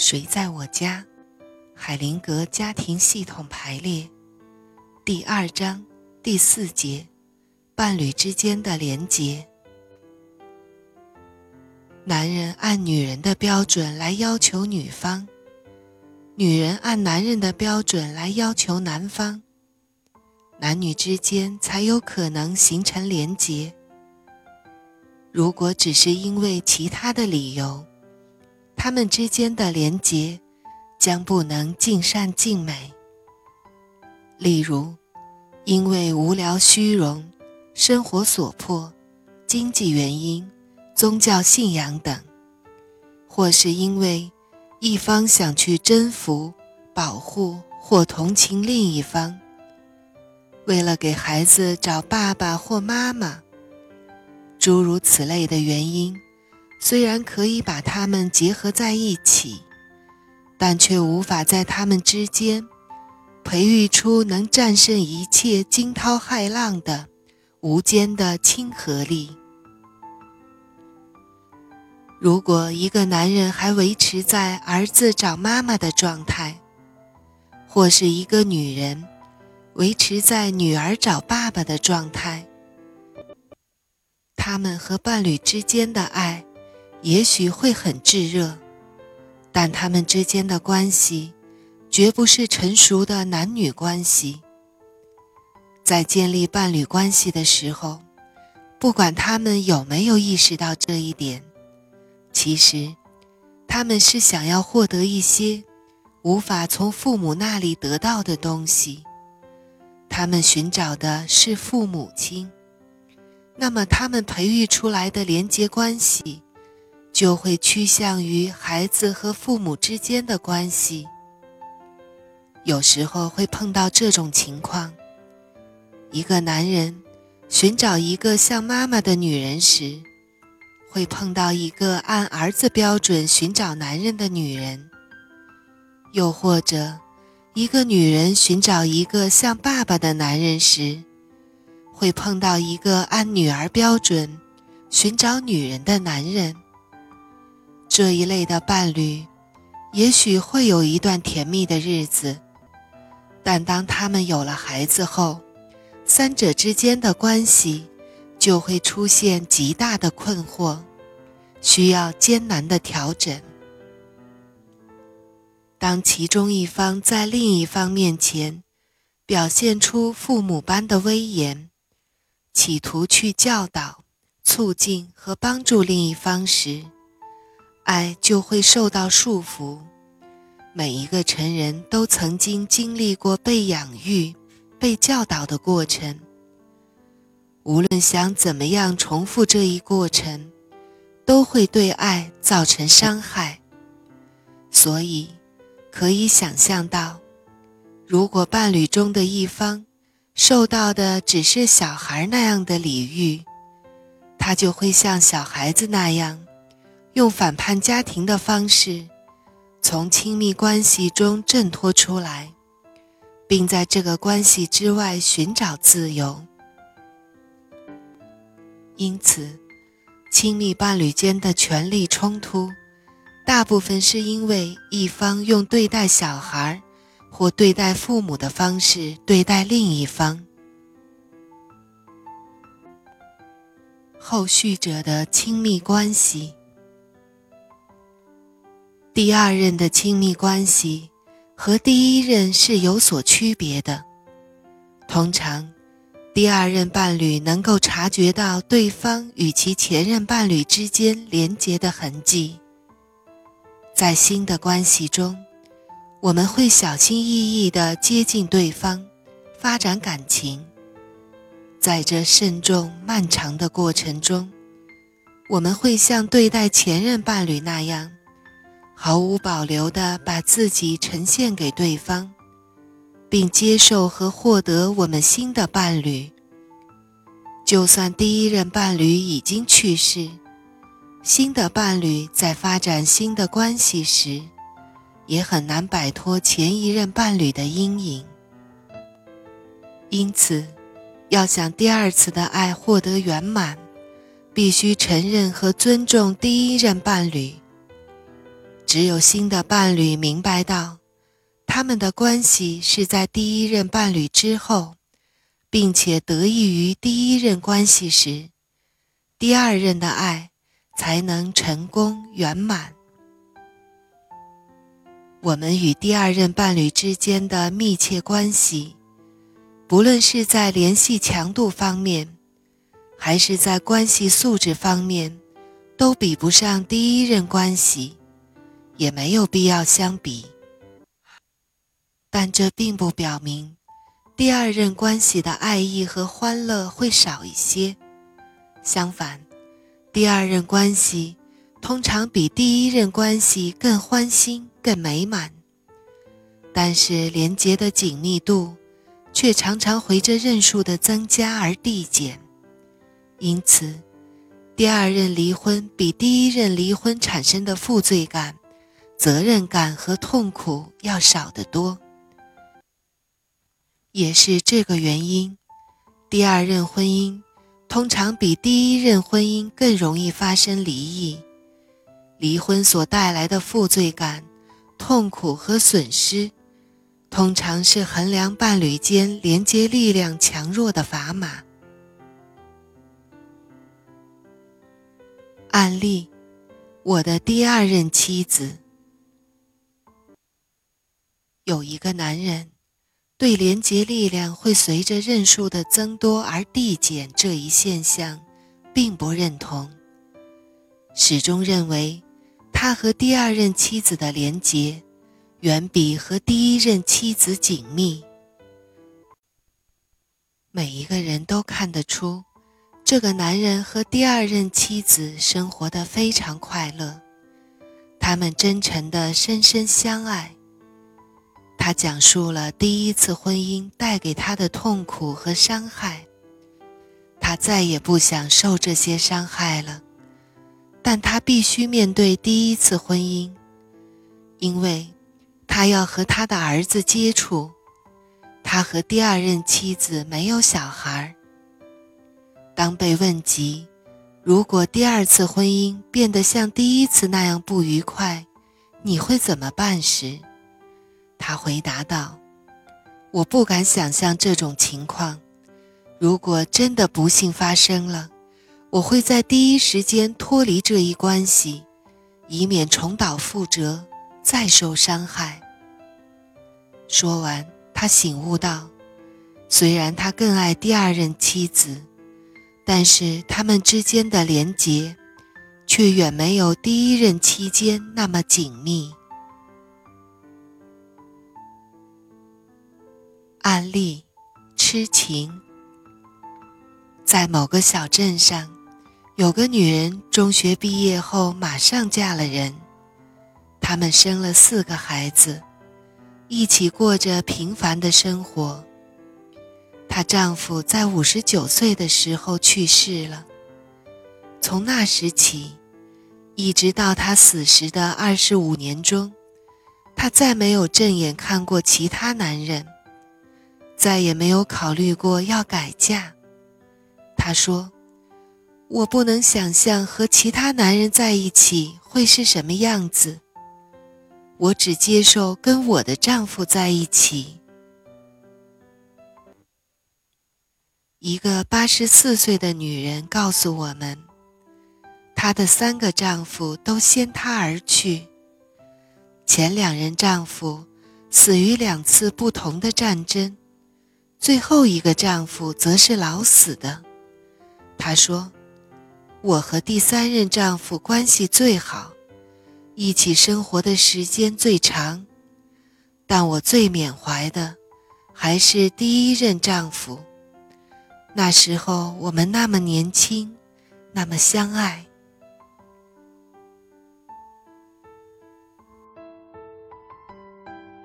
谁在我家？海灵格家庭系统排列，第二章第四节：伴侣之间的连结。男人按女人的标准来要求女方，女人按男人的标准来要求男方，男女之间才有可能形成连结。如果只是因为其他的理由，他们之间的连结将不能尽善尽美。例如，因为无聊、虚荣、生活所迫、经济原因、宗教信仰等，或是因为一方想去征服、保护或同情另一方，为了给孩子找爸爸或妈妈，诸如此类的原因。虽然可以把它们结合在一起，但却无法在它们之间培育出能战胜一切惊涛骇浪的无间的亲和力。如果一个男人还维持在儿子找妈妈的状态，或是一个女人维持在女儿找爸爸的状态，他们和伴侣之间的爱。也许会很炙热，但他们之间的关系绝不是成熟的男女关系。在建立伴侣关系的时候，不管他们有没有意识到这一点，其实他们是想要获得一些无法从父母那里得到的东西。他们寻找的是父母亲，那么他们培育出来的连结关系。就会趋向于孩子和父母之间的关系。有时候会碰到这种情况：一个男人寻找一个像妈妈的女人时，会碰到一个按儿子标准寻找男人的女人；又或者，一个女人寻找一个像爸爸的男人时，会碰到一个按女儿标准寻找女人的男人。这一类的伴侣，也许会有一段甜蜜的日子，但当他们有了孩子后，三者之间的关系就会出现极大的困惑，需要艰难的调整。当其中一方在另一方面前表现出父母般的威严，企图去教导、促进和帮助另一方时，爱就会受到束缚。每一个成人都曾经经历过被养育、被教导的过程。无论想怎么样重复这一过程，都会对爱造成伤害。所以，可以想象到，如果伴侣中的一方受到的只是小孩那样的礼遇，他就会像小孩子那样。用反叛家庭的方式，从亲密关系中挣脱出来，并在这个关系之外寻找自由。因此，亲密伴侣间的权力冲突，大部分是因为一方用对待小孩或对待父母的方式对待另一方。后续者的亲密关系。第二任的亲密关系和第一任是有所区别的。通常，第二任伴侣能够察觉到对方与其前任伴侣之间连结的痕迹。在新的关系中，我们会小心翼翼地接近对方，发展感情。在这慎重漫长的过程中，我们会像对待前任伴侣那样。毫无保留地把自己呈现给对方，并接受和获得我们新的伴侣。就算第一任伴侣已经去世，新的伴侣在发展新的关系时，也很难摆脱前一任伴侣的阴影。因此，要想第二次的爱获得圆满，必须承认和尊重第一任伴侣。只有新的伴侣明白到，他们的关系是在第一任伴侣之后，并且得益于第一任关系时，第二任的爱才能成功圆满。我们与第二任伴侣之间的密切关系，不论是在联系强度方面，还是在关系素质方面，都比不上第一任关系。也没有必要相比，但这并不表明第二任关系的爱意和欢乐会少一些。相反，第二任关系通常比第一任关系更欢欣、更美满。但是，连结的紧密度却常常随着任数的增加而递减。因此，第二任离婚比第一任离婚产生的负罪感。责任感和痛苦要少得多，也是这个原因，第二任婚姻通常比第一任婚姻更容易发生离异。离婚所带来的负罪感、痛苦和损失，通常是衡量伴侣间连接力量强弱的砝码。案例：我的第二任妻子。有一个男人，对连结力量会随着任数的增多而递减这一现象，并不认同，始终认为他和第二任妻子的连结，远比和第一任妻子紧密。每一个人都看得出，这个男人和第二任妻子生活的非常快乐，他们真诚的深深相爱。他讲述了第一次婚姻带给他的痛苦和伤害，他再也不想受这些伤害了，但他必须面对第一次婚姻，因为他要和他的儿子接触。他和第二任妻子没有小孩。当被问及如果第二次婚姻变得像第一次那样不愉快，你会怎么办时，他回答道：“我不敢想象这种情况。如果真的不幸发生了，我会在第一时间脱离这一关系，以免重蹈覆辙，再受伤害。”说完，他醒悟到，虽然他更爱第二任妻子，但是他们之间的连结，却远没有第一任期间那么紧密。案例：痴情。在某个小镇上，有个女人中学毕业后马上嫁了人，他们生了四个孩子，一起过着平凡的生活。她丈夫在五十九岁的时候去世了，从那时起，一直到她死时的二十五年中，她再没有正眼看过其他男人。再也没有考虑过要改嫁。她说：“我不能想象和其他男人在一起会是什么样子。我只接受跟我的丈夫在一起。”一个八十四岁的女人告诉我们，她的三个丈夫都先她而去，前两任丈夫死于两次不同的战争。最后一个丈夫则是老死的。她说：“我和第三任丈夫关系最好，一起生活的时间最长，但我最缅怀的还是第一任丈夫。那时候我们那么年轻，那么相爱。”